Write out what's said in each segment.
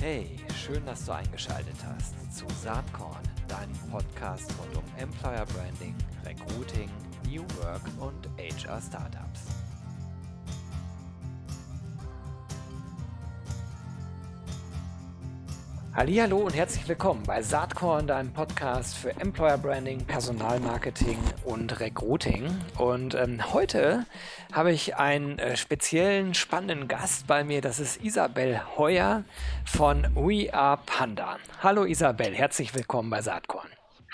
Hey, schön, dass du eingeschaltet hast zu Saatkorn, deinem Podcast rund um Employer Branding, Recruiting, New Work und HR Startups. Hallo und herzlich willkommen bei Saatkorn, deinem Podcast für Employer Branding, Personalmarketing und Recruiting. Und ähm, heute habe ich einen äh, speziellen, spannenden Gast bei mir. Das ist Isabel Heuer von We Are Panda. Hallo Isabel, herzlich willkommen bei Saatkorn.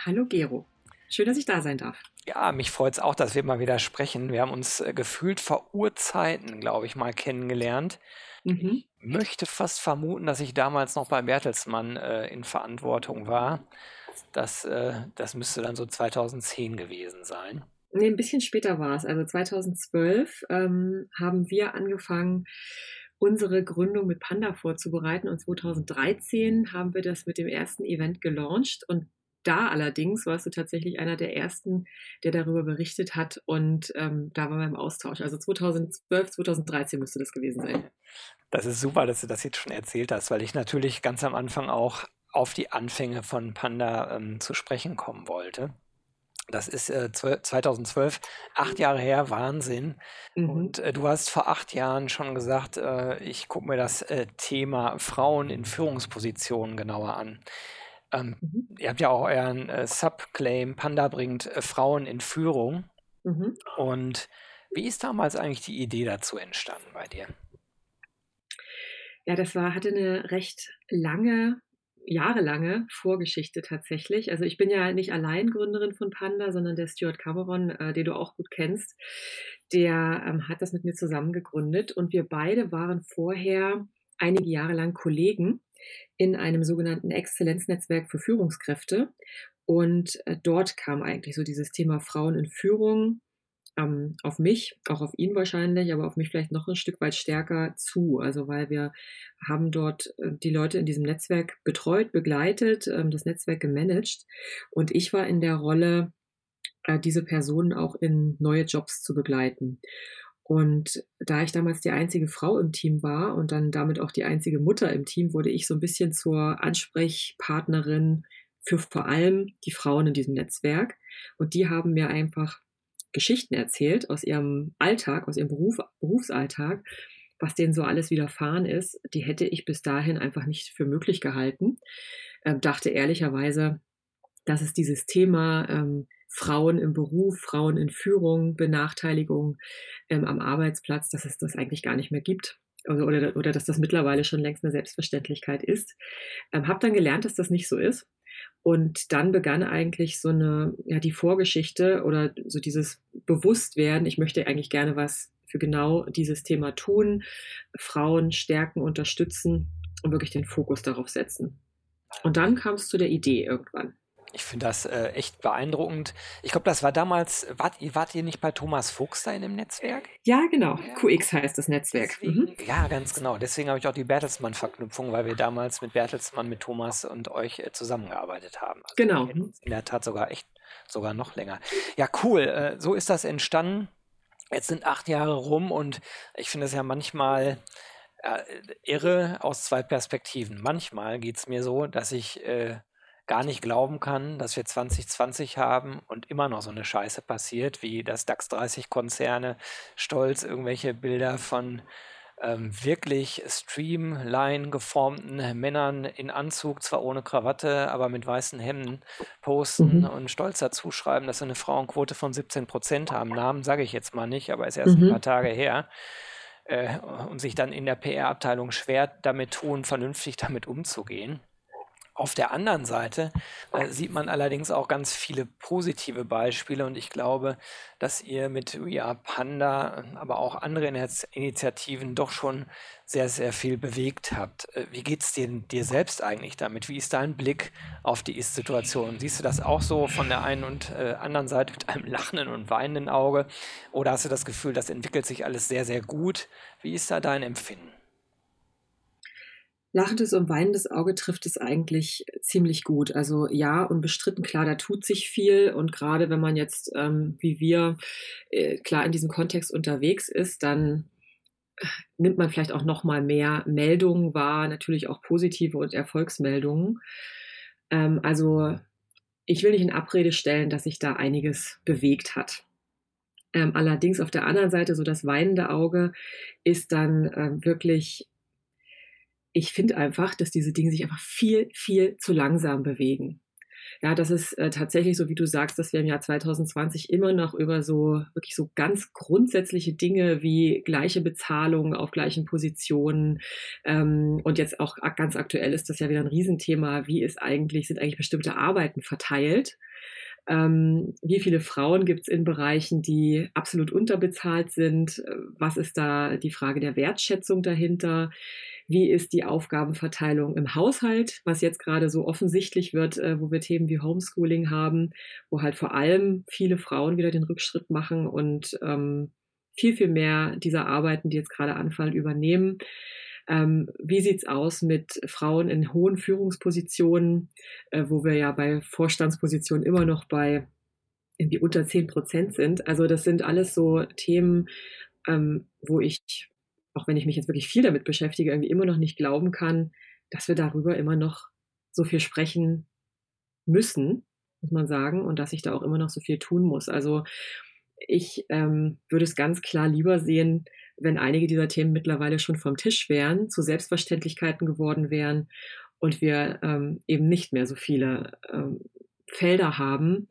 Hallo Gero, schön, dass ich da sein darf. Ja, mich freut es auch, dass wir mal wieder sprechen. Wir haben uns äh, gefühlt vor Urzeiten, glaube ich, mal kennengelernt. Mhm. Ich möchte fast vermuten, dass ich damals noch bei Bertelsmann äh, in Verantwortung war. Das, äh, das müsste dann so 2010 gewesen sein. Nee, ein bisschen später war es. Also 2012 ähm, haben wir angefangen, unsere Gründung mit Panda vorzubereiten und 2013 haben wir das mit dem ersten Event gelauncht und da allerdings warst du tatsächlich einer der ersten, der darüber berichtet hat und ähm, da waren wir im Austausch. Also 2012, 2013 müsste das gewesen sein. Das ist super, dass du das jetzt schon erzählt hast, weil ich natürlich ganz am Anfang auch auf die Anfänge von Panda ähm, zu sprechen kommen wollte. Das ist äh, 2012, acht Jahre her, Wahnsinn. Mhm. Und äh, du hast vor acht Jahren schon gesagt, äh, ich gucke mir das äh, Thema Frauen in Führungspositionen genauer an. Ähm, mhm. Ihr habt ja auch euren äh, Subclaim, Panda bringt äh, Frauen in Führung. Mhm. Und wie ist damals eigentlich die Idee dazu entstanden bei dir? Ja, das war, hatte eine recht lange, jahrelange Vorgeschichte tatsächlich. Also ich bin ja nicht allein Gründerin von Panda, sondern der Stuart Cameron, äh, den du auch gut kennst, der ähm, hat das mit mir zusammen gegründet und wir beide waren vorher einige Jahre lang Kollegen in einem sogenannten Exzellenznetzwerk für Führungskräfte. Und äh, dort kam eigentlich so dieses Thema Frauen in Führung ähm, auf mich, auch auf ihn wahrscheinlich, aber auf mich vielleicht noch ein Stück weit stärker zu. Also weil wir haben dort äh, die Leute in diesem Netzwerk betreut, begleitet, ähm, das Netzwerk gemanagt und ich war in der Rolle, äh, diese Personen auch in neue Jobs zu begleiten. Und da ich damals die einzige Frau im Team war und dann damit auch die einzige Mutter im Team, wurde ich so ein bisschen zur Ansprechpartnerin für vor allem die Frauen in diesem Netzwerk. Und die haben mir einfach Geschichten erzählt aus ihrem Alltag, aus ihrem Beruf, Berufsalltag, was denen so alles widerfahren ist, die hätte ich bis dahin einfach nicht für möglich gehalten. Ähm, dachte ehrlicherweise, dass es dieses Thema ähm, Frauen im Beruf, Frauen in Führung, Benachteiligung ähm, am Arbeitsplatz, dass es das eigentlich gar nicht mehr gibt. Oder, oder, oder dass das mittlerweile schon längst eine Selbstverständlichkeit ist. Ähm, habe dann gelernt, dass das nicht so ist und dann begann eigentlich so eine, ja, die Vorgeschichte oder so dieses Bewusstwerden, ich möchte eigentlich gerne was für genau dieses Thema tun, Frauen stärken, unterstützen und wirklich den Fokus darauf setzen. Und dann kam es zu der Idee irgendwann. Ich finde das äh, echt beeindruckend. Ich glaube, das war damals, wart, wart ihr nicht bei Thomas Fuchs da in dem Netzwerk? Ja, genau. Ja. QX heißt das Netzwerk. Deswegen, mhm. Ja, ganz genau. Deswegen habe ich auch die Bertelsmann-Verknüpfung, weil wir damals mit Bertelsmann, mit Thomas und euch äh, zusammengearbeitet haben. Also genau. In der Tat sogar echt, sogar noch länger. Ja, cool. Äh, so ist das entstanden. Jetzt sind acht Jahre rum und ich finde es ja manchmal äh, irre aus zwei Perspektiven. Manchmal geht es mir so, dass ich äh, gar nicht glauben kann, dass wir 2020 haben und immer noch so eine Scheiße passiert, wie das DAX 30 Konzerne stolz irgendwelche Bilder von ähm, wirklich streamline geformten Männern in Anzug, zwar ohne Krawatte, aber mit weißen Hemden posten mhm. und stolz dazu schreiben, dass sie eine Frauenquote von 17 Prozent haben. Namen sage ich jetzt mal nicht, aber ist erst mhm. ein paar Tage her. Äh, und sich dann in der PR-Abteilung schwer damit tun, vernünftig damit umzugehen. Auf der anderen Seite äh, sieht man allerdings auch ganz viele positive Beispiele und ich glaube, dass ihr mit We Are Panda, aber auch andere Initiativen doch schon sehr, sehr viel bewegt habt. Äh, wie geht es dir, dir selbst eigentlich damit? Wie ist dein Blick auf die Ist-Situation? Siehst du das auch so von der einen und äh, anderen Seite mit einem lachenden und weinenden Auge? Oder hast du das Gefühl, das entwickelt sich alles sehr, sehr gut? Wie ist da dein Empfinden? Lachendes und weinendes Auge trifft es eigentlich ziemlich gut. Also ja, unbestritten, klar, da tut sich viel. Und gerade wenn man jetzt, ähm, wie wir, äh, klar in diesem Kontext unterwegs ist, dann nimmt man vielleicht auch noch mal mehr Meldungen wahr, natürlich auch positive und Erfolgsmeldungen. Ähm, also ich will nicht in Abrede stellen, dass sich da einiges bewegt hat. Ähm, allerdings auf der anderen Seite so das weinende Auge ist dann ähm, wirklich, ich finde einfach, dass diese Dinge sich einfach viel, viel zu langsam bewegen ja, das ist äh, tatsächlich so, wie du sagst, dass wir im Jahr 2020 immer noch über so wirklich so ganz grundsätzliche Dinge wie gleiche Bezahlung auf gleichen Positionen ähm, und jetzt auch ganz aktuell ist das ja wieder ein Riesenthema. Wie ist eigentlich, sind eigentlich bestimmte Arbeiten verteilt? Ähm, wie viele Frauen gibt es in Bereichen, die absolut unterbezahlt sind? Was ist da die Frage der Wertschätzung dahinter? Wie ist die Aufgabenverteilung im Haushalt, was jetzt gerade so offensichtlich wird, äh, wo wir Themen wie Homeschooling haben, wo halt vor allem viele Frauen wieder den Rückschritt machen und ähm, viel, viel mehr dieser Arbeiten, die jetzt gerade anfallen, übernehmen. Ähm, wie sieht's aus mit Frauen in hohen Führungspositionen, äh, wo wir ja bei Vorstandspositionen immer noch bei irgendwie unter 10 Prozent sind? Also das sind alles so Themen, ähm, wo ich auch wenn ich mich jetzt wirklich viel damit beschäftige, irgendwie immer noch nicht glauben kann, dass wir darüber immer noch so viel sprechen müssen, muss man sagen, und dass ich da auch immer noch so viel tun muss. Also ich ähm, würde es ganz klar lieber sehen, wenn einige dieser Themen mittlerweile schon vom Tisch wären, zu Selbstverständlichkeiten geworden wären und wir ähm, eben nicht mehr so viele ähm, Felder haben,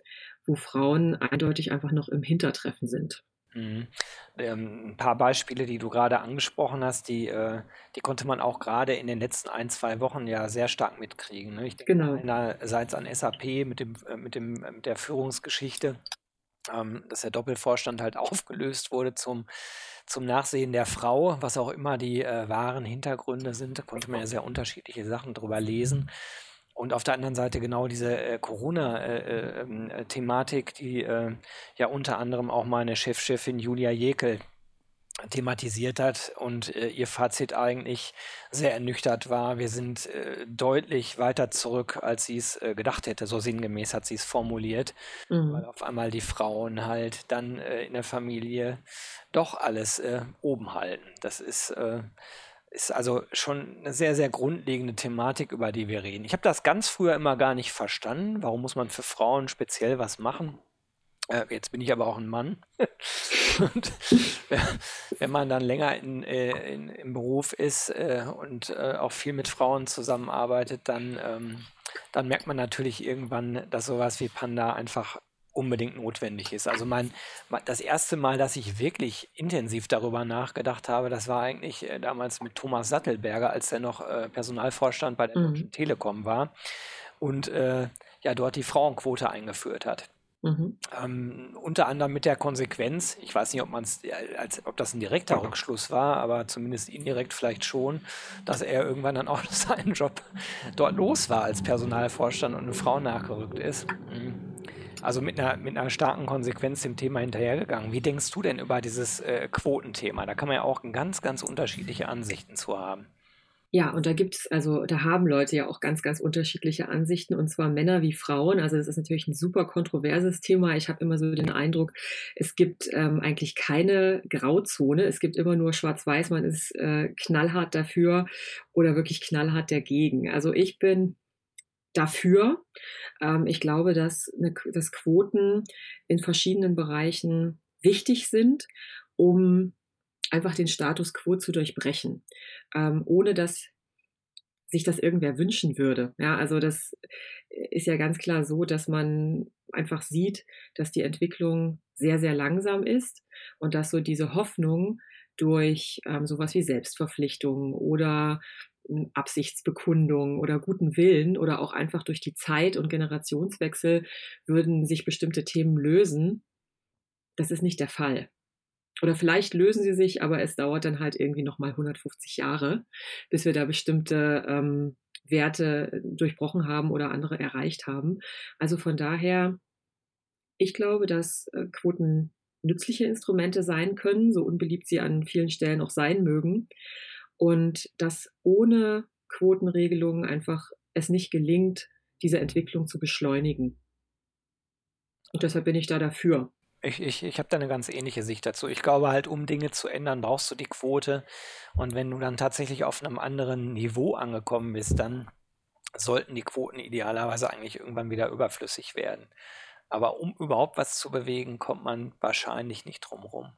wo Frauen eindeutig einfach noch im Hintertreffen sind. Mhm. Ähm, ein paar Beispiele, die du gerade angesprochen hast, die, äh, die konnte man auch gerade in den letzten ein, zwei Wochen ja sehr stark mitkriegen. Ne? Ich denke genau. einerseits an SAP mit, dem, äh, mit, dem, mit der Führungsgeschichte, ähm, dass der Doppelvorstand halt aufgelöst wurde zum, zum Nachsehen der Frau, was auch immer die äh, wahren Hintergründe sind. Da konnte man ja sehr unterschiedliche Sachen drüber lesen. Und auf der anderen Seite genau diese äh, Corona-Thematik, äh, äh, die äh, ja unter anderem auch meine Chefchefin Julia Jekel thematisiert hat und äh, ihr Fazit eigentlich sehr ernüchtert war. Wir sind äh, deutlich weiter zurück, als sie es äh, gedacht hätte. So sinngemäß hat sie es formuliert, mhm. weil auf einmal die Frauen halt dann in der Familie doch alles oben halten. Das ist ist also schon eine sehr, sehr grundlegende Thematik, über die wir reden. Ich habe das ganz früher immer gar nicht verstanden. Warum muss man für Frauen speziell was machen? Äh, jetzt bin ich aber auch ein Mann. und wenn man dann länger in, äh, in, im Beruf ist äh, und äh, auch viel mit Frauen zusammenarbeitet, dann, ähm, dann merkt man natürlich irgendwann, dass sowas wie Panda einfach unbedingt notwendig ist. Also mein, das erste Mal, dass ich wirklich intensiv darüber nachgedacht habe, das war eigentlich äh, damals mit Thomas Sattelberger, als er noch äh, Personalvorstand bei der mhm. Deutschen Telekom war und äh, ja dort die Frauenquote eingeführt hat. Mhm. Ähm, unter anderem mit der Konsequenz, ich weiß nicht, ob, man's, als, ob das ein direkter Rückschluss war, aber zumindest indirekt vielleicht schon, dass er irgendwann dann auch seinen Job dort los war als Personalvorstand und eine Frau nachgerückt ist. Mhm also mit einer, mit einer starken Konsequenz dem Thema hinterhergegangen. Wie denkst du denn über dieses äh, Quotenthema? Da kann man ja auch ganz, ganz unterschiedliche Ansichten zu haben. Ja, und da gibt es, also da haben Leute ja auch ganz, ganz unterschiedliche Ansichten, und zwar Männer wie Frauen. Also das ist natürlich ein super kontroverses Thema. Ich habe immer so den Eindruck, es gibt ähm, eigentlich keine Grauzone. Es gibt immer nur Schwarz-Weiß, man ist äh, knallhart dafür oder wirklich knallhart dagegen. Also ich bin dafür. Ähm, ich glaube, dass, eine, dass Quoten in verschiedenen Bereichen wichtig sind, um einfach den Status quo zu durchbrechen, ähm, ohne dass sich das irgendwer wünschen würde. Ja, also das ist ja ganz klar so, dass man einfach sieht, dass die Entwicklung sehr, sehr langsam ist und dass so diese Hoffnung durch ähm, sowas wie Selbstverpflichtungen oder Absichtsbekundung oder guten Willen oder auch einfach durch die Zeit und Generationswechsel würden sich bestimmte Themen lösen. Das ist nicht der Fall. Oder vielleicht lösen sie sich, aber es dauert dann halt irgendwie nochmal 150 Jahre, bis wir da bestimmte ähm, Werte durchbrochen haben oder andere erreicht haben. Also von daher, ich glaube, dass äh, Quoten nützliche Instrumente sein können, so unbeliebt sie an vielen Stellen auch sein mögen und dass ohne Quotenregelungen einfach es nicht gelingt, diese Entwicklung zu beschleunigen. Und deshalb bin ich da dafür. Ich, ich, ich habe da eine ganz ähnliche Sicht dazu. Ich glaube halt, um Dinge zu ändern, brauchst du die Quote. Und wenn du dann tatsächlich auf einem anderen Niveau angekommen bist, dann sollten die Quoten idealerweise eigentlich irgendwann wieder überflüssig werden. Aber um überhaupt was zu bewegen, kommt man wahrscheinlich nicht drum rum.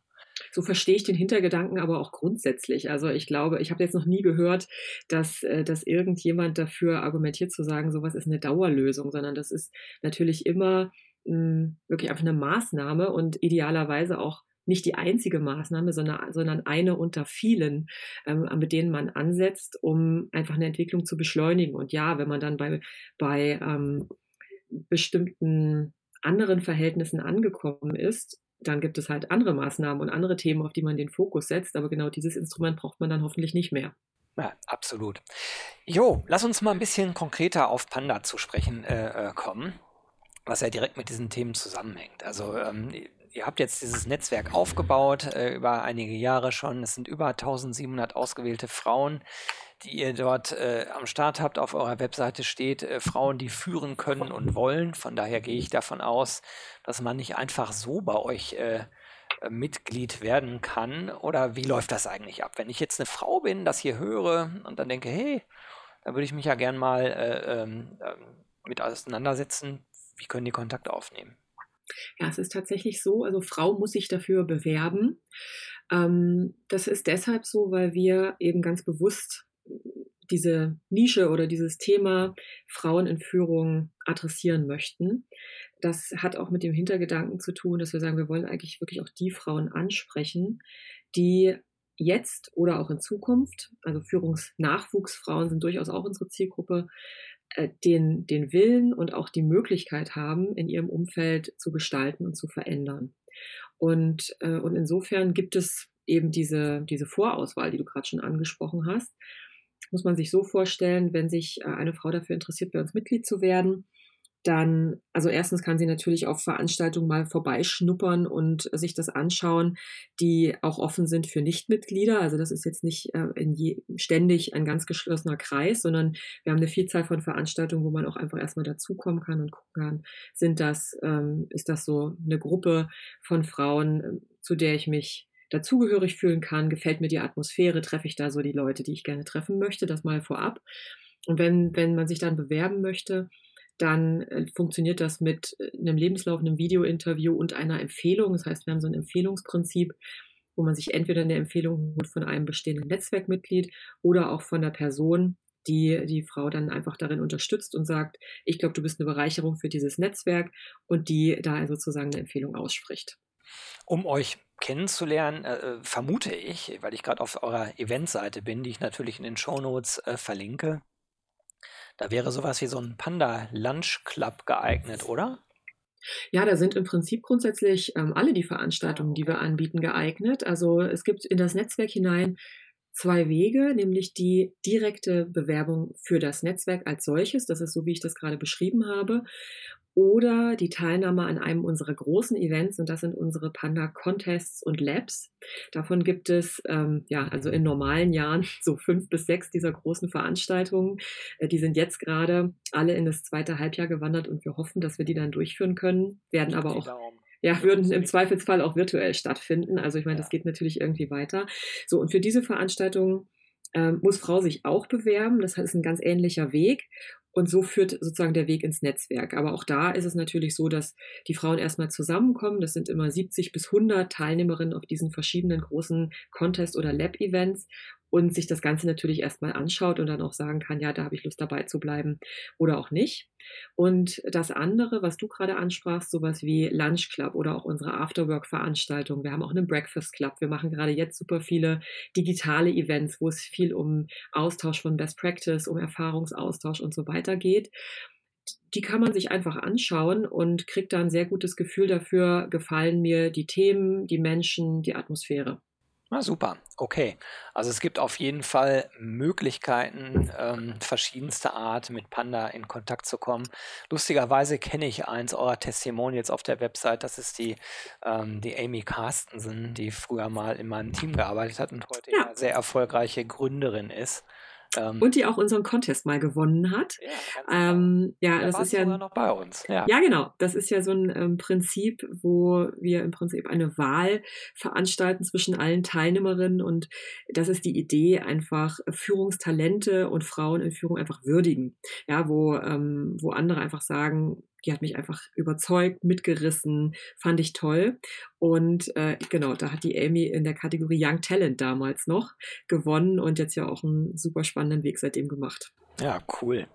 So verstehe ich den Hintergedanken aber auch grundsätzlich. Also ich glaube, ich habe jetzt noch nie gehört, dass, äh, dass irgendjemand dafür argumentiert zu sagen, sowas ist eine Dauerlösung, sondern das ist natürlich immer mh, hm, wirklich einfach eine Maßnahme und idealerweise auch nicht die einzige Maßnahme, sondern, sondern eine unter vielen, ähm, mit denen man ansetzt, um einfach eine Entwicklung zu beschleunigen. Und ja, wenn man dann bei, bei ähm, bestimmten anderen Verhältnissen angekommen ist, dann gibt es halt andere Maßnahmen und andere Themen, auf die man den Fokus setzt. Aber genau dieses Instrument braucht man dann hoffentlich nicht mehr. Ja, absolut. Jo, lass uns mal ein bisschen konkreter auf Panda zu sprechen äh, äh kommen, was ja direkt mit diesen Themen zusammenhängt. Also ähm, ihr habt jetzt dieses Netzwerk aufgebaut äh, über einige Jahre schon. Es sind über 1700 ausgewählte Frauen, die ihr dort äh, am Start habt. Auf eurer Webseite steht äh, Frauen, die führen können und wollen. Von daher gehe ich davon aus, dass man nicht einfach so bei euch äh, äh, Mitglied werden kann. Oder wie läuft das eigentlich ab? Wenn ich jetzt eine Frau bin, das hier höre und dann denke, hey, da würde ich mich ja gern mal äh, ähm, ähm, mit auseinandersetzen. Wie können die Kontakt aufnehmen? Ja, es ist tatsächlich so, also Frau muss sich dafür bewerben. Ähm, das ist deshalb so, weil wir eben ganz bewusst diese Nische oder dieses Thema Frauen in Führung adressieren möchten. Das hat auch mit dem Hintergedanken zu tun, dass wir sagen, wir wollen eigentlich wirklich auch die Frauen ansprechen, die jetzt oder auch in Zukunft, also Führungsnachwuchsfrauen sind durchaus auch unsere Zielgruppe, äh, den, den Willen und auch die Möglichkeit haben, in ihrem Umfeld zu gestalten und zu verändern. Und, äh, und insofern gibt es eben diese, diese Vorauswahl, die du gerade schon angesprochen hast. Muss man sich so vorstellen, wenn sich äh, eine Frau dafür interessiert, bei uns Mitglied zu werden, dann, also erstens kann sie natürlich auf Veranstaltungen mal vorbeischnuppern und sich das anschauen, die auch offen sind für Nichtmitglieder. Also das ist jetzt nicht äh, je, ständig ein ganz geschlossener Kreis, sondern wir haben eine Vielzahl von Veranstaltungen, wo man auch einfach erstmal dazukommen kann und gucken kann, sind das, ähm, ist das so eine Gruppe von Frauen, äh, zu der ich mich dazugehörig fühlen kann, gefällt mir die Atmosphäre, treffe ich da so die Leute, die ich gerne treffen möchte, das mal vorab. Und wenn, wenn man sich dann bewerben möchte, dann äh, funktioniert das mit äh, einem Lebenslauf, einem Videointerview und einer Empfehlung. Das heißt, wir haben so ein Empfehlungsprinzip, wo man sich entweder eine Empfehlung holt von einem bestehenden Netzwerkmitglied oder auch von der Person, die die Frau dann einfach darin unterstützt und sagt, ich glaube, du bist eine Bereicherung für dieses Netzwerk und die da sozusagen eine Empfehlung ausspricht. Um euch kennenzulernen, äh, äh vermute ich, weil ich gerade auf eurer Eventseite bin, die ich natürlich in den Shownotes äh, verlinke, da wäre sowas wie so ein Panda Lunch Club geeignet, oder? Ja, da sind im Prinzip grundsätzlich ähm, alle die Veranstaltungen, die wir anbieten, geeignet. Also es gibt in das Netzwerk hinein zwei Wege, nämlich die direkte Bewerbung für das Netzwerk als solches, das ist so, wie ich das gerade beschrieben habe, oder die Teilnahme an einem unserer großen Events und das sind unsere Panda Contests und Labs. Davon gibt es ähm, ja also in normalen Jahren so fünf bis sechs dieser großen Veranstaltungen. Äh, die sind jetzt gerade alle in das zweite Halbjahr gewandert und wir hoffen, dass wir die dann durchführen können. Werden aber auch ja, würden im Zweifelsfall auch virtuell stattfinden. Also ich meine, das geht natürlich irgendwie weiter. So, und für diese Veranstaltung ähm, muss Frau sich auch bewerben. Das ist ein ganz ähnlicher Weg. Und so führt sozusagen der Weg ins Netzwerk. Aber auch da ist es natürlich so, dass die Frauen erstmal zusammenkommen. Das sind immer 70 bis 100 Teilnehmerinnen auf diesen verschiedenen großen Contest- oder Lab-Events und sich das Ganze natürlich erstmal anschaut und dann auch sagen kann, ja, da habe ich Lust dabei zu bleiben oder auch nicht. Und das andere, was du gerade ansprachst, sowas wie Lunch Club oder auch unsere Afterwork-Veranstaltung. Wir haben auch einen Breakfast Club. Wir machen gerade jetzt super viele digitale Events, wo es viel um Austausch von Best Practice, um Erfahrungsaustausch und so weiter geht die kann man sich einfach anschauen und kriegt da ein sehr gutes Gefühl dafür, gefallen mir die Themen, die Menschen, die Atmosphäre. Na super, okay. Also es gibt auf jeden Fall Möglichkeiten, ähm, verschiedenster Art mit Panda in Kontakt zu kommen. Lustigerweise kenne ich eins eurer Testimonials auf der Website. Das ist die, ähm, die Amy Carstensen, die früher mal in meinem Team gearbeitet hat und heute ja. sehr erfolgreiche Gründerin ist. Ähm, und die auch unseren Contest mal gewonnen hat. Ja, ähm, ja das ist ja noch bei uns. Ja. ja. genau. Das ist ja so ein ähm, Prinzip, wo wir im Prinzip eine Wahl veranstalten zwischen allen Teilnehmerinnen und das ist die Idee, einfach Führungstalente und Frauen in Führung einfach würdigen. Ja, wo, ähm, wo andere einfach sagen, die hat mich einfach überzeugt, mitgerissen, fand ich toll. Und äh, genau, da hat die Amy in der Kategorie Young Talent damals noch gewonnen und jetzt ja auch einen super spannenden Weg seitdem gemacht. Ja, cool.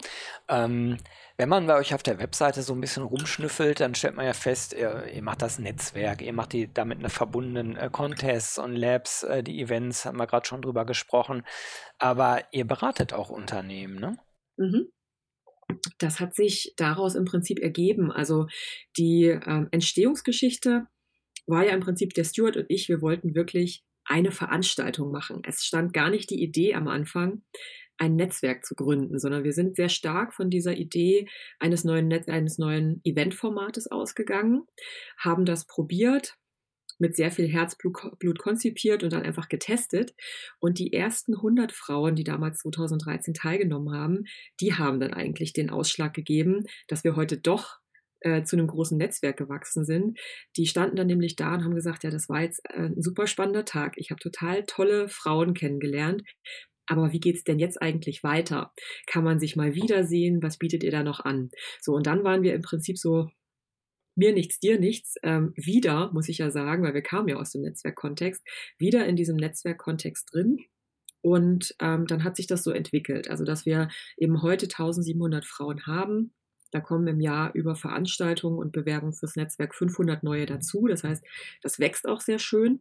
Ähm, wenn man bei euch auf der Webseite so ein bisschen rumschnüffelt, dann stellt man ja fest, ihr, ihr macht das Netzwerk, ihr macht die damit eine verbundenen äh, Contests und Labs, äh, die Events, haben wir gerade schon drüber gesprochen. Aber ihr beratet auch Unternehmen, ne? Mhm das hat sich daraus im Prinzip ergeben. Also die ähm, Entstehungsgeschichte war ja im Prinzip der Stuart und ich, wir wollten wirklich eine Veranstaltung machen. Es stand gar nicht die Idee am Anfang, ein Netzwerk zu gründen, sondern wir sind sehr stark von dieser Idee eines neuen, Net eines neuen Eventformates ausgegangen, haben das probiert, mit sehr viel Herzblut konzipiert und dann einfach getestet. Und die ersten 100 Frauen, die damals 2013 teilgenommen haben, die haben dann eigentlich den Ausschlag gegeben, dass wir heute doch äh, zu einem großen Netzwerk gewachsen sind. Die standen dann nämlich da und haben gesagt, ja, das war jetzt äh, ein super spannender Tag. Ich habe total tolle Frauen kennengelernt. Aber wie geht es denn jetzt eigentlich weiter? Kann man sich mal wiedersehen? Was bietet ihr da noch an? So, und dann waren wir im Prinzip so mir nichts, dir nichts, ähm, wieder, muss ich ja sagen, weil wir kamen ja aus dem Netzwerkkontext, wieder in diesem Netzwerkkontext drin. Und ähm, dann hat sich das so entwickelt, also dass wir eben heute 1700 Frauen haben. Da kommen im Jahr über Veranstaltungen und Bewerbungen fürs Netzwerk 500 neue dazu. Das heißt, das wächst auch sehr schön.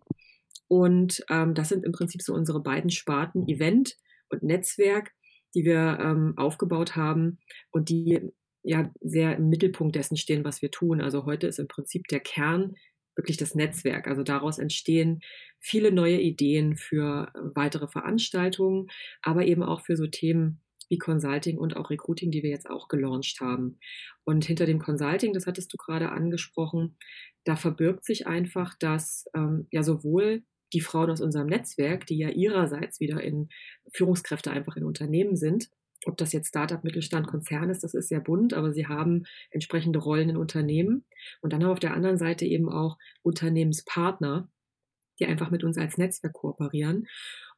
Und ähm, das sind im Prinzip so unsere beiden Sparten Event und Netzwerk, die wir ähm, aufgebaut haben und die ja sehr im Mittelpunkt dessen stehen, was wir tun. Also heute ist im Prinzip der Kern wirklich das Netzwerk. Also daraus entstehen viele neue Ideen für weitere Veranstaltungen, aber eben auch für so Themen wie Consulting und auch Recruiting, die wir jetzt auch gelauncht haben. Und hinter dem Consulting, das hattest du gerade angesprochen, da verbirgt sich einfach, dass ähm, ja sowohl die Frauen aus unserem Netzwerk, die ja ihrerseits wieder in Führungskräfte einfach in Unternehmen sind, ob das jetzt Startup, Mittelstand, Konzern ist, das ist sehr bunt, aber sie haben entsprechende Rollen in Unternehmen. Und dann haben wir auf der anderen Seite eben auch Unternehmenspartner, die einfach mit uns als Netzwerk kooperieren.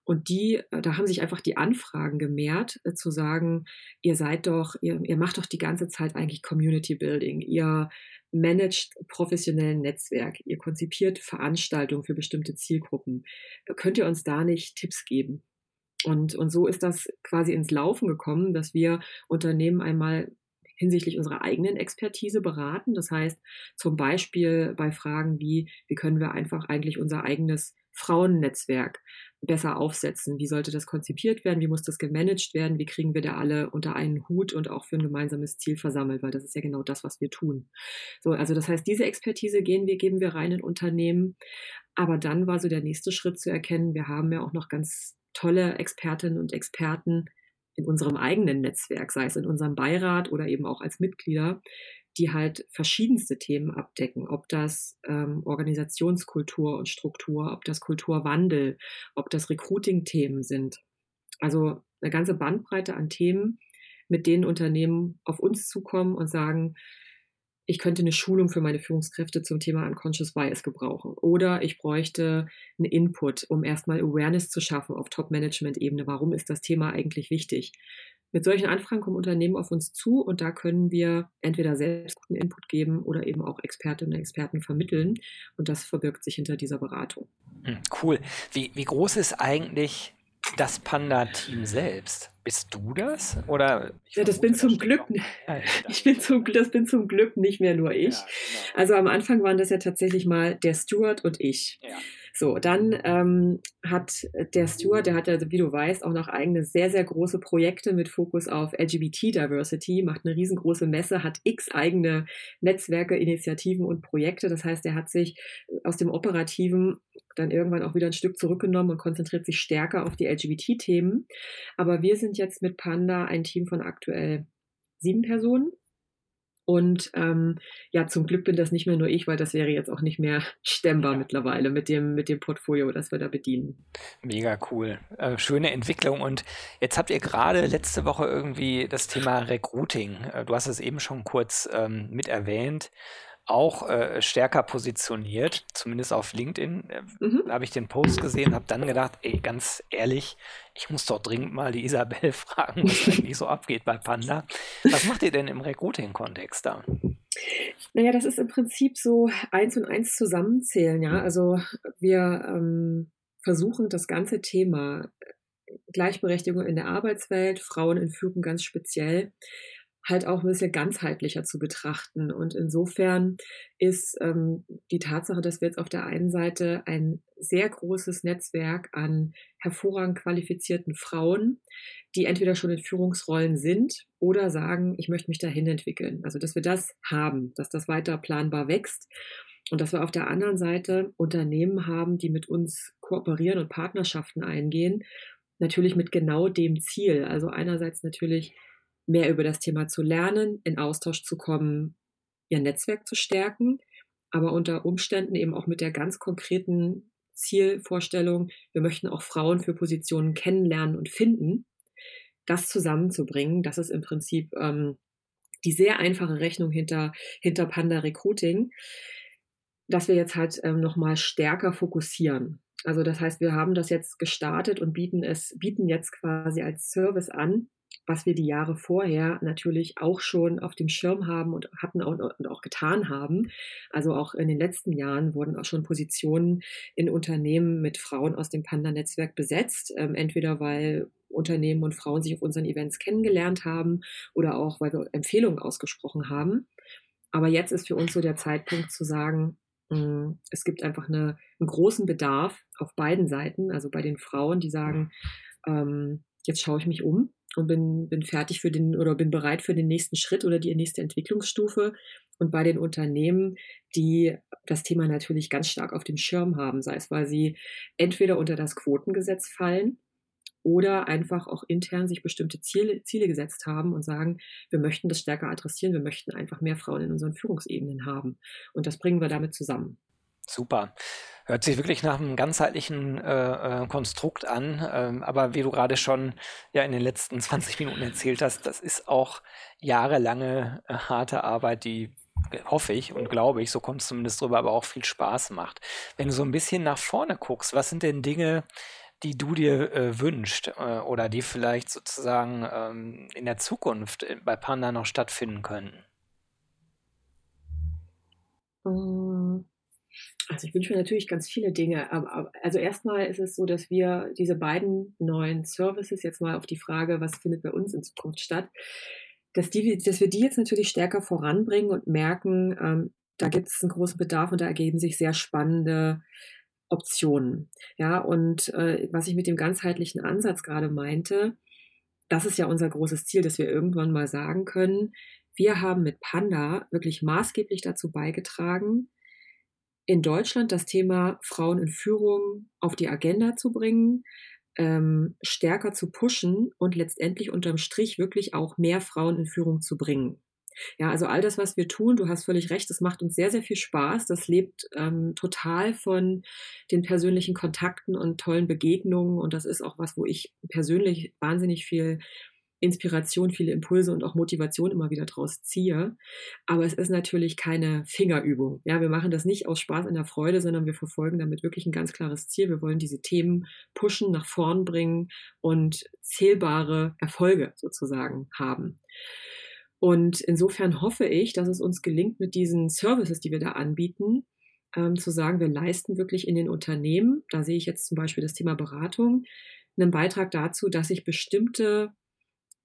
Und die, äh, da haben sich einfach die Anfragen gemehrt, äh, zu sagen, ihr seid doch, ihr, ihr macht doch die ganze Zeit eigentlich Community Building. Ihr managt professionellen Netzwerk. Ihr konzipiert Veranstaltungen für bestimmte Zielgruppen. Könnt ihr uns da nicht Tipps geben? Und, und so ist das quasi ins Laufen gekommen, dass wir Unternehmen einmal hinsichtlich unserer eigenen Expertise beraten. Das heißt zum Beispiel bei Fragen wie, wie können wir einfach eigentlich unser eigenes Frauennetzwerk besser aufsetzen? Wie sollte das konzipiert werden? Wie muss das gemanagt werden? Wie kriegen wir da alle unter einen Hut und auch für ein gemeinsames Ziel versammelt? Weil das ist ja genau das, was wir tun. So, also das heißt, diese Expertise gehen wir, geben wir rein in Unternehmen. Aber dann war so der nächste Schritt zu erkennen, wir haben ja auch noch ganz tolle Expertinnen und Experten in unserem eigenen Netzwerk, sei es in unserem Beirat oder eben auch als Mitglieder, die halt verschiedenste Themen abdecken, ob das ähm, Organisationskultur und Struktur, ob das Kulturwandel, ob das Recruiting-Themen sind. Also eine ganze Bandbreite an Themen, mit denen Unternehmen auf uns zukommen und sagen, ich könnte eine Schulung für meine Führungskräfte zum Thema Unconscious Bias gebrauchen. Oder ich bräuchte einen Input, um erstmal Awareness zu schaffen auf Top-Management-Ebene. Warum ist das Thema eigentlich wichtig? Mit solchen Anfragen kommen Unternehmen auf uns zu und da können wir entweder selbst guten Input geben oder eben auch Expertinnen und Experten vermitteln. Und das verbirgt sich hinter dieser Beratung. Hm, cool. Wie, wie groß ist eigentlich das Panda-Team selbst? Bist du das? Oder ja, das bin zum Glück. Ich bin zum, das bin zum Glück nicht mehr nur ich. Ja, genau. Also am Anfang waren das ja tatsächlich mal der Stuart und ich. Ja. So, dann ähm, hat der Stuart, der hat ja, wie du weißt, auch noch eigene sehr, sehr große Projekte mit Fokus auf LGBT-Diversity, macht eine riesengroße Messe, hat x eigene Netzwerke, Initiativen und Projekte. Das heißt, er hat sich aus dem Operativen dann irgendwann auch wieder ein Stück zurückgenommen und konzentriert sich stärker auf die LGBT-Themen. Aber wir sind jetzt mit Panda ein Team von aktuell sieben Personen Und ähm, ja, zum Glück bin das nicht mehr nur ich, weil das wäre jetzt auch nicht mehr stemmbar ja. mittlerweile mit dem, mit dem Portfolio, das wir da bedienen. Mega cool. Äh, schöne Entwicklung. Und jetzt habt ihr gerade letzte Woche irgendwie das Thema Recruiting. Äh, du hast es eben schon kurz ähm, mit erwähnt auch äh, stärker positioniert, zumindest auf LinkedIn. Äh, mhm. habe ich den Post gesehen, habe dann gedacht, ey, ganz ehrlich, ich muss doch dringend mal die Isabel fragen, was eigentlich so abgeht bei Panda. Was macht ihr denn im Recruiting-Kontext da? Naja, das ist im Prinzip so eins und eins zusammenzählen, ja. Also wir ähm, versuchen das ganze Thema Gleichberechtigung in der Arbeitswelt, Frauen in Führung ganz speziell, halt auch ein bisschen ganzheitlicher zu betrachten. Und insofern ist ähm, die Tatsache, dass wir jetzt auf der einen Seite ein sehr großes Netzwerk an hervorragend qualifizierten Frauen, die entweder schon in Führungsrollen sind oder sagen, ich möchte mich dahin entwickeln. Also, dass wir das haben, dass das weiter planbar wächst. Und dass wir auf der anderen Seite Unternehmen haben, die mit uns kooperieren und Partnerschaften eingehen, natürlich mit genau dem Ziel. Also einerseits natürlich mehr über das Thema zu lernen, in Austausch zu kommen, ihr Netzwerk zu stärken, aber unter Umständen eben auch mit der ganz konkreten Zielvorstellung, wir möchten auch Frauen für Positionen kennenlernen und finden, das zusammenzubringen. Das ist im Prinzip ähm, die sehr einfache Rechnung hinter, hinter Panda Recruiting, dass wir jetzt halt ähm, nochmal stärker fokussieren. Also das heißt, wir haben das jetzt gestartet und bieten es, bieten jetzt quasi als Service an, was wir die Jahre vorher natürlich auch schon auf dem Schirm haben und hatten und auch getan haben. Also auch in den letzten Jahren wurden auch schon Positionen in Unternehmen mit Frauen aus dem Panda-Netzwerk besetzt, ähm, entweder weil Unternehmen und Frauen sich auf unseren Events kennengelernt haben oder auch weil wir Empfehlungen ausgesprochen haben. Aber jetzt ist für uns so der Zeitpunkt zu sagen, hm, es gibt einfach eine, einen großen Bedarf auf beiden Seiten, also bei den Frauen, die sagen, ähm, jetzt schaue ich mich um und bin, bin fertig für den oder bin bereit für den nächsten Schritt oder die nächste Entwicklungsstufe. Und bei den Unternehmen, die das Thema natürlich ganz stark auf dem Schirm haben, sei es, weil sie entweder unter das Quotengesetz fallen oder einfach auch intern sich bestimmte Ziele, Ziele gesetzt haben und sagen, wir möchten das stärker adressieren, wir möchten einfach mehr Frauen in unseren Führungsebenen haben. Und das bringen wir damit zusammen. Super. Hört sich wirklich nach einem ganzheitlichen äh, äh Konstrukt an. Ähm, aber wie du gerade schon ja in den letzten 20 Minuten erzählt hast, das ist auch jahrelange äh, harte Arbeit, die hoffe ich und glaube ich, so kommt es zumindest drüber, aber auch viel Spaß macht. Wenn du so ein bisschen nach vorne guckst, was sind denn Dinge, die du dir äh, wünschst äh, oder die vielleicht sozusagen ähm, in der Zukunft äh, bei Panda noch stattfinden können? Also ich wünsche mir natürlich ganz viele Dinge. Aber, also erstmal ist es so, dass wir diese beiden neuen Services jetzt mal auf die Frage, was findet bei uns in Zukunft statt, dass, die, dass wir die jetzt natürlich stärker voranbringen und merken, ähm, da gibt es einen großen Bedarf und da ergeben sich sehr spannende Optionen. Ja, und äh, was ich mit dem ganzheitlichen Ansatz gerade meinte, das ist ja unser großes Ziel, dass wir irgendwann mal sagen können, wir haben mit Panda wirklich maßgeblich dazu beigetragen, in Deutschland das Thema Frauen in Führung auf die Agenda zu bringen, ähm, stärker zu pushen und letztendlich unterm Strich wirklich auch mehr Frauen in Führung zu bringen. Ja, also all das, was wir tun, du hast völlig recht, das macht uns sehr, sehr viel Spaß. Das lebt ähm, total von den persönlichen Kontakten und tollen Begegnungen. Und das ist auch was, wo ich persönlich wahnsinnig viel Inspiration, viele Impulse und auch Motivation immer wieder draus ziehe. Aber es ist natürlich keine Fingerübung. Ja, wir machen das nicht aus Spaß in der Freude, sondern wir verfolgen damit wirklich ein ganz klares Ziel. Wir wollen diese Themen pushen, nach vorn bringen und zählbare Erfolge sozusagen haben. Und insofern hoffe ich, dass es uns gelingt, mit diesen Services, die wir da anbieten, ähm, zu sagen, wir leisten wirklich in den Unternehmen, da sehe ich jetzt zum Beispiel das Thema Beratung, einen Beitrag dazu, dass sich bestimmte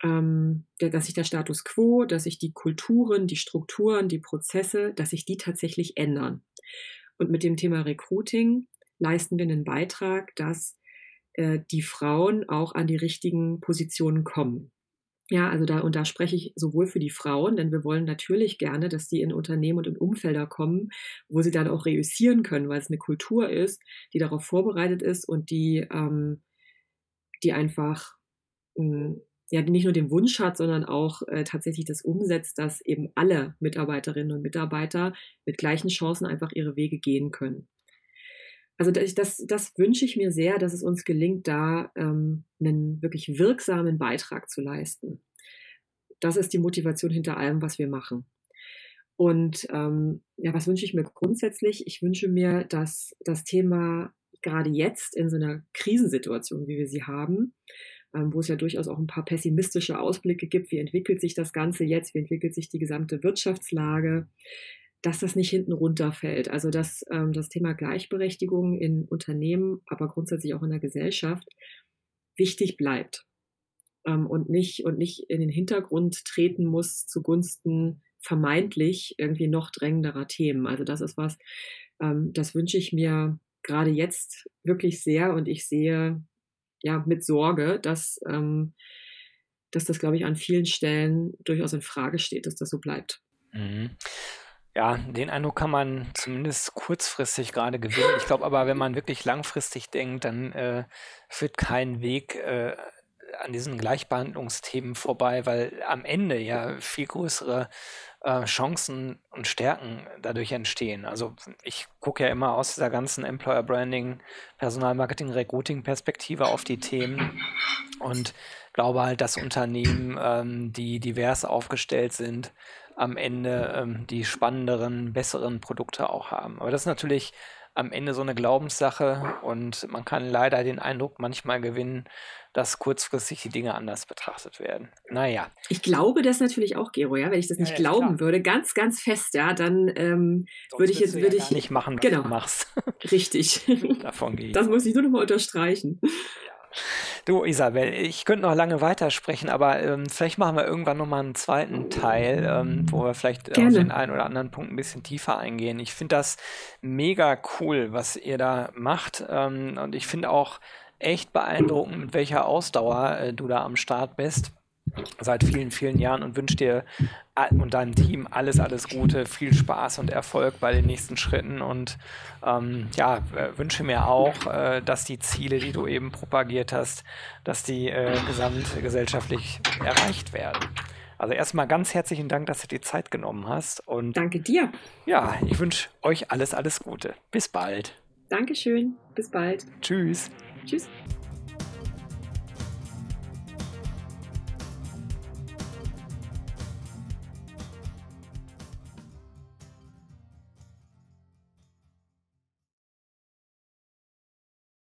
ähm, dass sich der Status quo, dass sich die Kulturen, die Strukturen, die Prozesse, dass sich die tatsächlich ändern. Und mit dem Thema Recruiting leisten wir einen Beitrag, dass äh, die Frauen auch an die richtigen Positionen kommen. Ja, also da, und da spreche ich sowohl für die Frauen, denn wir wollen natürlich gerne, dass die in Unternehmen und in Umfelder kommen, wo sie dann auch reüssieren können, weil es eine Kultur ist, die darauf vorbereitet ist und die, ähm, die einfach mh, hm, ja nicht nur den Wunsch hat, sondern auch äh, tatsächlich das umsetzt, dass eben alle Mitarbeiterinnen und Mitarbeiter mit gleichen Chancen einfach ihre Wege gehen können. Also das, das, das wünsche ich mir sehr, dass es uns gelingt, da ähm, einen wirklich wirksamen Beitrag zu leisten. Das ist die Motivation hinter allem, was wir machen. Und ähm, ja, was wünsche ich mir grundsätzlich? Ich wünsche mir, dass das Thema gerade jetzt in so einer Krisensituation, wie wir sie haben, wo es ja durchaus auch ein paar pessimistische Ausblicke gibt, wie entwickelt sich das Ganze jetzt, wie entwickelt sich die gesamte Wirtschaftslage, dass das nicht hinten runterfällt. Also dass ähm, das Thema Gleichberechtigung in Unternehmen, aber grundsätzlich auch in der Gesellschaft wichtig bleibt ähm, und nicht und nicht in den Hintergrund treten muss zugunsten vermeintlich irgendwie noch drängenderer Themen. Also das ist was, ähm, das wünsche ich mir gerade jetzt wirklich sehr und ich sehe ja mit Sorge, dass, ähm, dass das, glaube ich, an vielen Stellen durchaus in Frage steht, dass das so bleibt. Mhm. Ja, den Eindruck kann man zumindest kurzfristig gerade gewinnen. Ich glaube aber, wenn man wirklich langfristig denkt, dann äh, führt kein Weg äh, an diesen Gleichbehandlungsthemen vorbei, weil am Ende ja viel größere äh, Chancen und Stärken dadurch entstehen. Also ich gucke ja immer aus dieser ganzen Employer Branding, Personalmarketing, Recruiting Perspektive auf die Themen und glaube halt, dass Unternehmen, ähm, die divers aufgestellt sind, am Ende ähm, die spannenderen, besseren Produkte auch haben. Aber das ist natürlich am Ende so eine Glaubenssache und man kann leider den Eindruck manchmal gewinnen, dass kurzfristig die Dinge anders betrachtet werden. Naja. Ich glaube das natürlich auch, Gero, ja. Wenn ich das nicht ja, glauben klar. würde, ganz, ganz fest, ja, dann ähm, würde ich jetzt würde ja ich nicht machen, was genau. du machst. Richtig. Davon gehe ich. Das muss ich nur noch mal unterstreichen. Du, Isabel, ich könnte noch lange weitersprechen, aber ähm, vielleicht machen wir irgendwann nochmal einen zweiten Teil, ähm, wo wir vielleicht Gerne. auf den einen oder anderen Punkt ein bisschen tiefer eingehen. Ich finde das mega cool, was ihr da macht. Ähm, und ich finde auch echt beeindruckend, mit welcher Ausdauer äh, du da am Start bist seit vielen, vielen Jahren und wünsche dir und deinem Team alles, alles Gute, viel Spaß und Erfolg bei den nächsten Schritten und ähm, ja, wünsche mir auch, äh, dass die Ziele, die du eben propagiert hast, dass die äh, gesamtgesellschaftlich erreicht werden. Also erstmal ganz herzlichen Dank, dass du dir Zeit genommen hast. Und Danke dir. Ja, ich wünsche euch alles, alles Gute. Bis bald. Dankeschön. Bis bald. Tschüss. Tschüss.